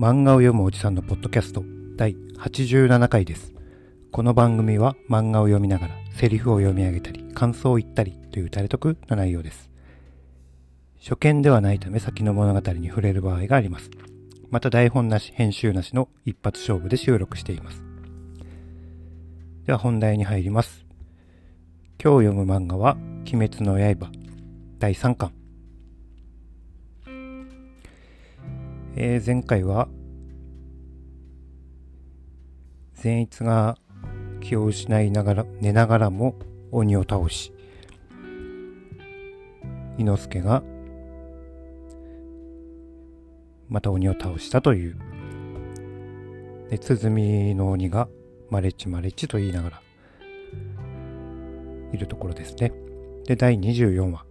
漫画を読むおじさんのポッドキャスト第87回です。この番組は漫画を読みながらセリフを読み上げたり感想を言ったりというタレ得の内容です。初見ではないため先の物語に触れる場合があります。また台本なし、編集なしの一発勝負で収録しています。では本題に入ります。今日読む漫画は鬼滅の刃第3巻。えー前回は善逸が気を失いながら寝ながらも鬼を倒し伊之助がまた鬼を倒したという。で鼓の鬼がマレッチマレッチと言いながらいるところですね。で第24話。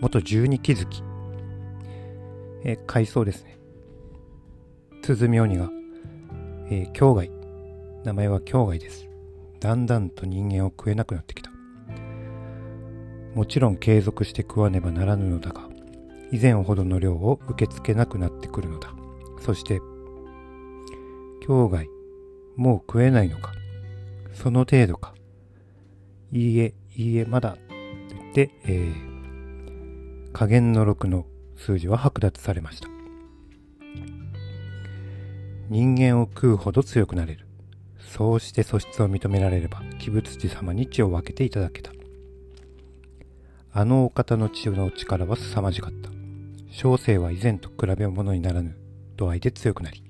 元十二気づきえー海藻ですね。鼓鬼が、えー、境外。名前は境外です。だんだんと人間を食えなくなってきた。もちろん継続して食わねばならぬのだが以前ほどの量を受け付けなくなってくるのだ。そして境外。もう食えないのか。その程度か。いいえいいえまだ。と言って、えー、加減の6の数字は剥奪されました。人間を食うほど強くなれる。そうして素質を認められれば鬼仏寺様に血を分けていただけた。あのお方の血の力は凄まじかった。小生は以前と比べ物にならぬ度合いで強くなり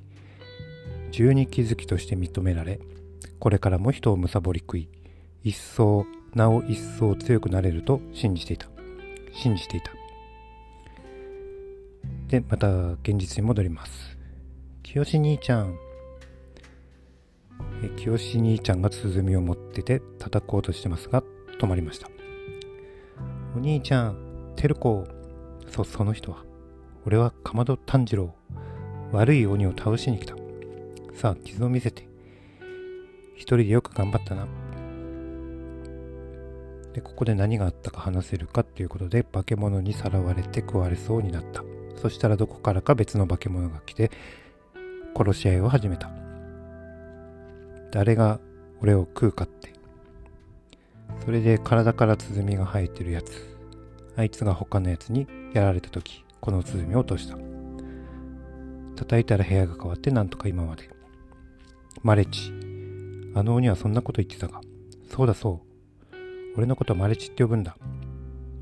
十二気づきとして認められこれからも人を貪り食い一層なお一層強くなれると信じていた。信じていた。でまた現実に戻ります。清兄ちゃん。え清兄ちゃんが鼓を持ってて叩こうとしてますが止まりました。お兄ちゃん照子そその人は俺はかまど炭治郎悪い鬼を倒しに来た。さあ傷を見せて一人でよく頑張ったな。でここで何があったか話せるかっていうことで化け物にさらわれて食われそうになった。そしたらどこからか別の化け物が来て殺し合いを始めた。誰が俺を食うかって。それで体から鼓が生えてるやつ。あいつが他のやつにやられた時この鼓を落とした。叩いたら部屋が変わってなんとか今まで。マレチ。あの鬼はそんなこと言ってたがそうだそう。俺のことマレチって呼ぶんだ。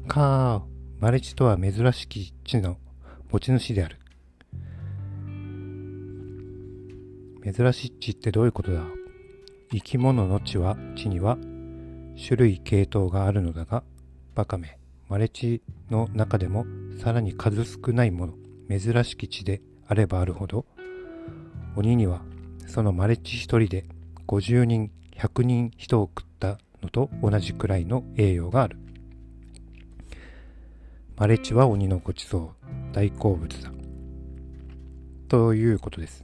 かあマレチとは珍しき地の持ち主である。珍しい地ってどういうことだ？生き物の地は地には種類系統があるのだがバカめ。マレ地の中でもさらに数少ないもの。珍しき地であればあるほど鬼にはそのマレ地一人で50人100人人を食ったのと同じくらいの栄養がある。マレ地は鬼のごちそう大好物だ。ということです。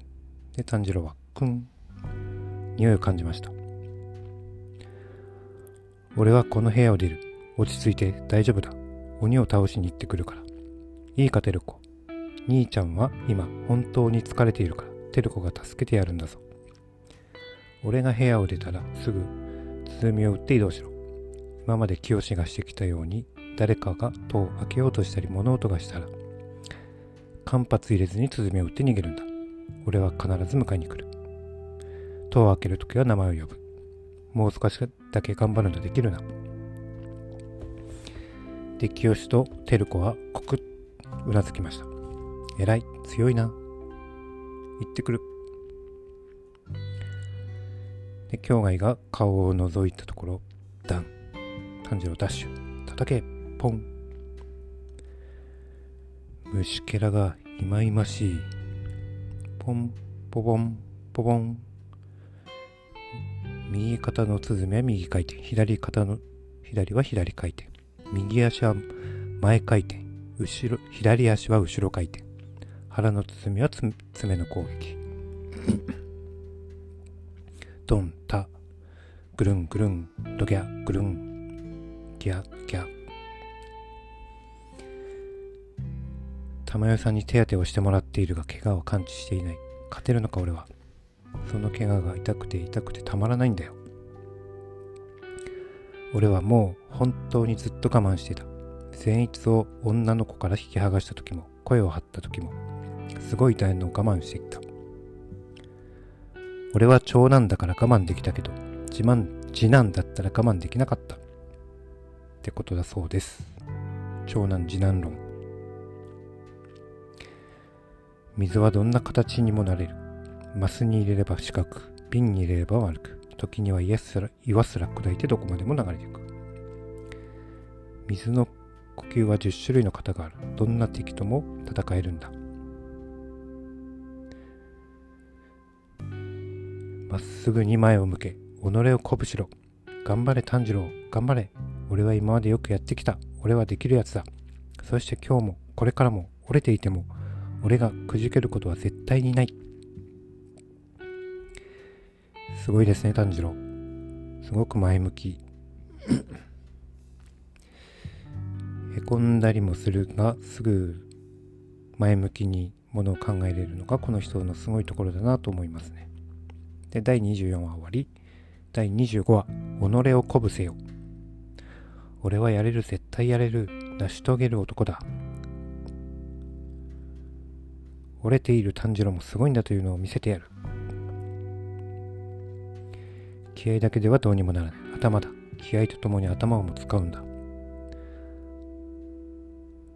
で炭治郎はくん匂いを感じました。俺はこの部屋を出る。落ち着いて。大丈夫だ。鬼を倒しに行ってくるから。いいかテルコ。兄ちゃんは今本当に疲れているから。テルコが助けてやるんだぞ。俺が部屋を出たらすぐ鼓を打って移動しろ。今まで清がしてきたように誰かが戸を開けようとしたり物音がしたら間髪入れずに鼓を打って逃げるんだ。俺は必ず迎えに来る。戸を開けるときは名前を呼ぶ。もう少しだけ頑張るとできるな。で清と照子はコクッうなずきました。偉い強いな。行ってくる。で境外が顔を覗いたところダン。炭治郎ダッシュ。叩け。ポン。虫けらがいまいましい。ポンポポンポポン。右肩の鼓は右回転。左肩の左は左回転。右足は前回転。後ろ左足は後ろ回転。腹の鼓は爪の攻撃。ドンタ。ぐるんぐるん。ドギャぐるん。ギャギャ。玉代さんに手当てをしてもらっているが怪我を感知していない。勝てるのか俺は。その怪我が痛くて痛くてたまらないんだよ。俺はもう本当にずっと我慢してた。善逸を女の子から引き剥がした時も声を張った時もすごい大変のを我慢してきた。俺は長男だから我慢できたけど自慢次男だったら我慢できなかった。ってことだそうです。長男次男論。水はどんな形にもなれる。マスに入れれば四角瓶に入れれば丸く。時には岩すら岩すら砕いてどこまでも流れていく。水の呼吸は10種類の型がある。どんな敵とも戦えるんだ。まっすぐに前を向け己を鼓舞しろ。頑張れ炭治郎。頑張れ。俺は今までよくやってきた。俺はできるやつだ。そして今日もこれからも折れていても俺がくじけることは絶対にない。すごいですね炭治郎。すごく前向き。へこんだりもするがすぐ前向きにものを考えれるのがこの人のすごいところだなと思いますね。で第24話終わり。第25話。己を鼓舞せよ。俺はやれる絶対やれる。成し遂げる男だ。折れている炭治郎もすごいんだというのを見せてやる。気合だけではどうにもならない。頭だ。気合とともに頭も使うんだ。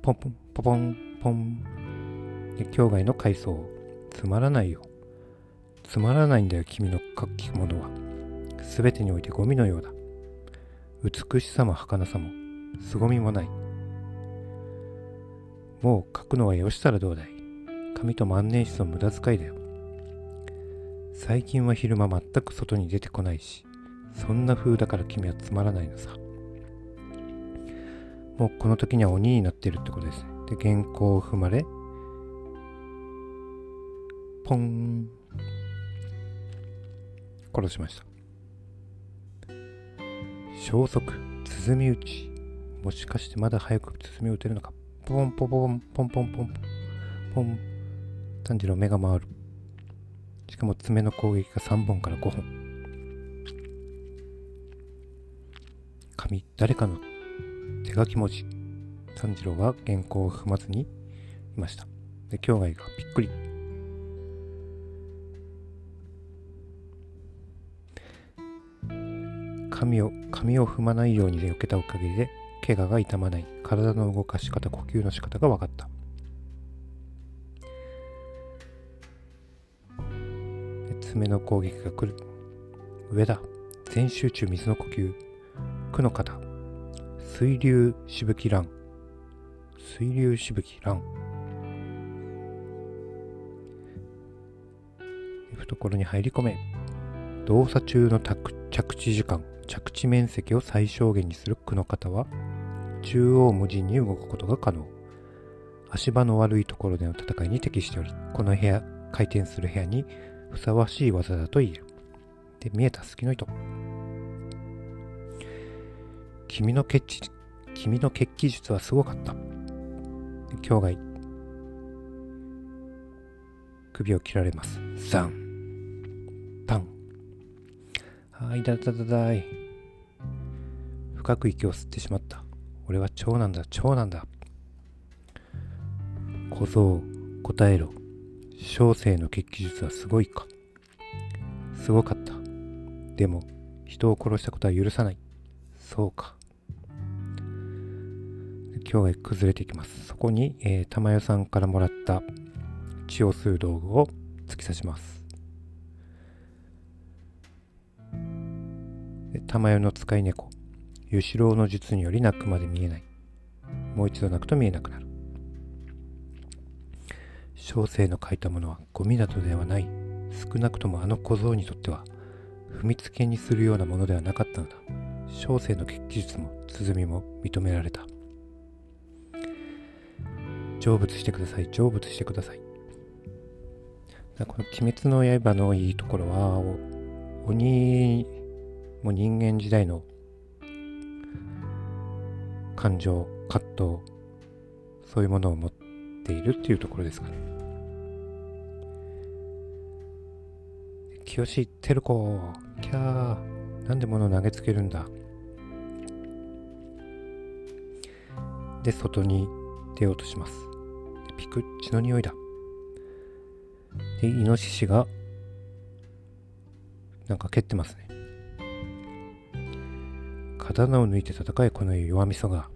ポンポンポポンポン。で境外の階層つまらないよ。つまらないんだよ君の書き物は。全てにおいてゴミのようだ。美しさも儚さも。凄みもない。もう書くのはよしたらどうだい紙と万年筆の無駄遣いだよ。最近は昼間全く外に出てこないしそんな風だから君はつまらないのさ。もうこの時には鬼になってるってことです。ねで原稿を踏まれポン。殺しました。消息鼓打ち。もしかしてまだ早く鼓を打てるのか。ポンポンポンポンポンポンポン。炭治郎目が回る。しかも爪の攻撃が3本から5本。紙誰かの手書き文字。炭治郎は原稿を踏まずにいました。で境外がびっくり。髪を髪を踏まないようにで避けたおかげで怪我が痛まない。体の動かし方呼吸の仕方が分かった。爪の攻撃が来る。上だ。全集中水の呼吸。苦の肩水流しぶき乱水流しぶき乱懐に入り込め。動作中の着地時間。着地面積を最小限にする句の方は中央無尽に動くことが可能。足場の悪いところでの戦いに適しておりこの部屋回転する部屋にふさわしい技だと言える。で見えた隙の糸。君の血気君の血気術はすごかった。境外首を切られます。ザン。パン。あいだだだだい。深く息を吸ってしまった。俺は長男だ長男だ。小僧答えろ。小生の血気術はすごいか。すごかった。でも人を殺したことは許さない。そうか。今日が崩れていきます。そこに、えー、玉代さんからもらった血を吸う道具を突き刺します。玉代の使い猫。湯四郎の術により泣くまで見えない。もう一度泣くと見えなくなる。小生の書いたものはゴミなどではない。少なくともあの小僧にとっては踏みつけにするようなものではなかったのだ。小生の血気術も鼓も認められた。成仏してください。成仏してください。この「鬼滅の刃」のいいところは鬼も人間時代の感情葛藤そういうものを持ってっているっていうところですかね。清志照子、キャー、なんで物を投げつけるんだ。で、外に出ようとします。ピクッ、血の匂いだ。で、イノシシが、なんか蹴ってますね。刀を抜いて戦え、この弱みそが。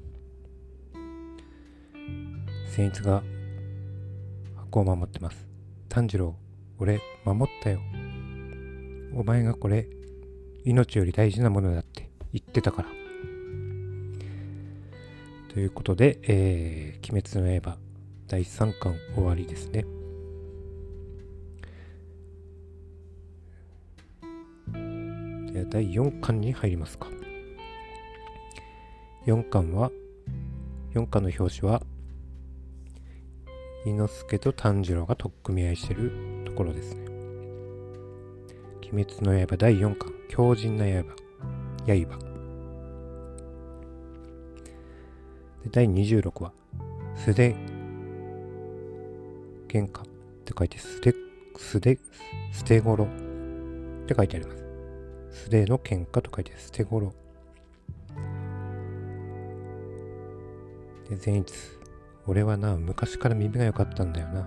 善逸が箱を守ってます。炭治郎、俺、守ったよ。お前がこれ、命より大事なものだって言ってたから。ということで、えー、鬼滅の刃第3巻終わりですね。では第4巻に入りますか。4巻は、4巻の表紙は、伊之助と炭治郎が取っ組み合いしてるところですね。鬼滅の刃第4巻、強靭な刃、刃。で第26話、素手喧嘩って書いて、素手、素手、捨て頃って書いてあります。素手の喧嘩と書いて、捨て頃。で、善逸。俺はな、昔から耳が良かったんだよな。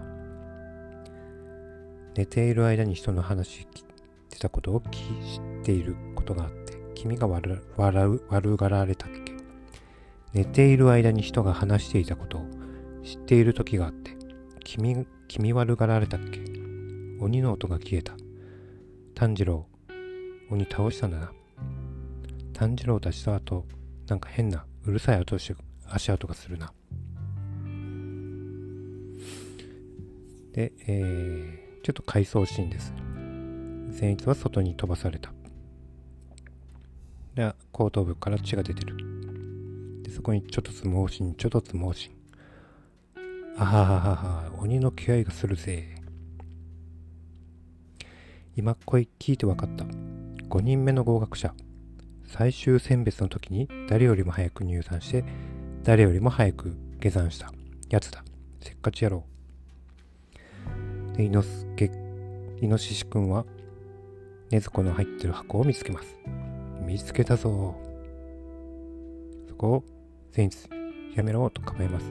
寝ている間に人の話聞いてたことを知っていることがあって、君が笑う、悪がられたっけ寝ている間に人が話していたことを知っている時があって、君、君悪がられたっけ鬼の音が消えた。炭治郎、鬼倒したんだな。炭治郎たちと後、なんか変な、うるさい足跡がするな。で、えー、ちょっと回想シーンです。善逸は外に飛ばされた。で、後頭部から血が出てる。でそこにちょっとつ盲信、ちょっとつ盲信。あはははは、鬼の気合がするぜ。今声聞いて分かった。5人目の合格者。最終選別の時に誰よりも早く入山して、誰よりも早く下山したやつだ。せっかち野郎。イノスケ、イノシシくんは、ねずこの入ってる箱を見つけます。見つけたぞ。そこを善逸、やめろと構えます。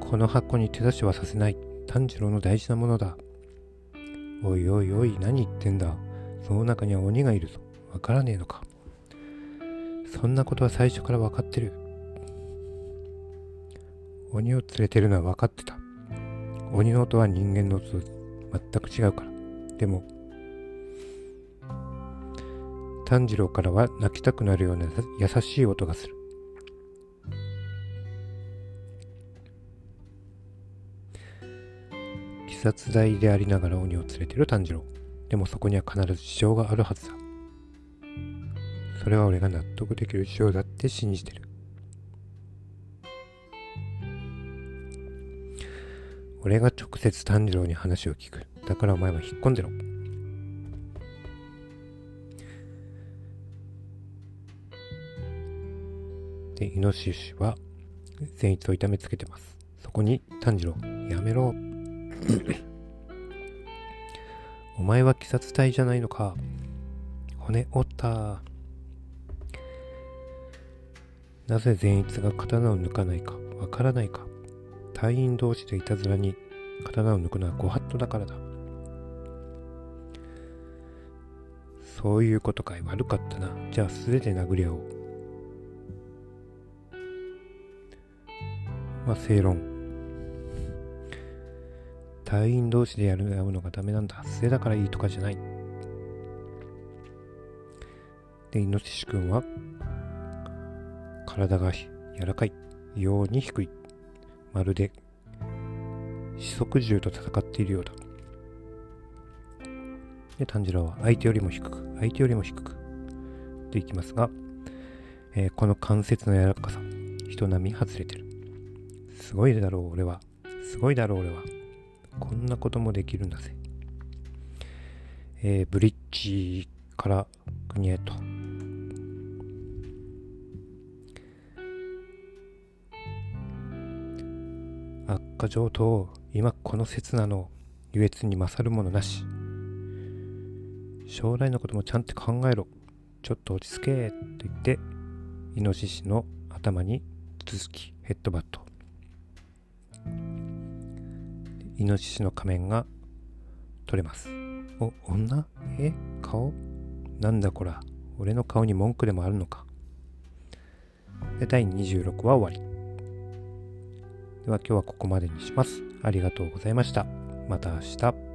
この箱に手出しはさせない。炭治郎の大事なものだ。おいおいおい、何言ってんだ。その中には鬼がいるぞ。わからねえのか。そんなことは最初から分かってる。鬼を連れてるのは分かってた。鬼の音は人間の音と全く違うから。でも、炭治郎からは泣きたくなるような優しい音がする。鬼殺隊でありながら鬼を連れてる炭治郎。でもそこには必ず事情があるはずだ。それは俺が納得できる事情だって信じてる。俺が直接炭治郎に話を聞く。だからお前は引っ込んでろ。で、イノシシは善逸を痛めつけてます。そこに炭治郎、やめろ。お前は鬼殺隊じゃないのか。骨折った。なぜ善逸が刀を抜かないかわからないか。隊員同士でいたずらに刀を抜くのはご法度だからだ。そういうことかい悪かったな。じゃあ素手で殴り合おう。まあ、正論。隊員同士でやるのがダメなんだ。素手だからいいとかじゃない。で、イノシシ君は、体が柔らかい。ように低い。まるで、四足獣と戦っているようだ。で、炭治郎は相手よりも低く、相手よりも低く、といきますが、えー、この関節の柔らかさ、人並み外れてる。すごいだろう俺は。すごいだろう俺は。こんなこともできるんだぜ。えー、ブリッジから国へと。下上等今この刹那の優越に勝るものなし。将来のこともちゃんと考えろ。ちょっと落ち着けと言ってイノシシの頭に続きヘッドバット。イノシシの仮面が取れます。お女？え？顔？なんだこら。俺の顔に文句でもあるのか。で第26話終わり。では今日はここまでにします。ありがとうございました。また明日。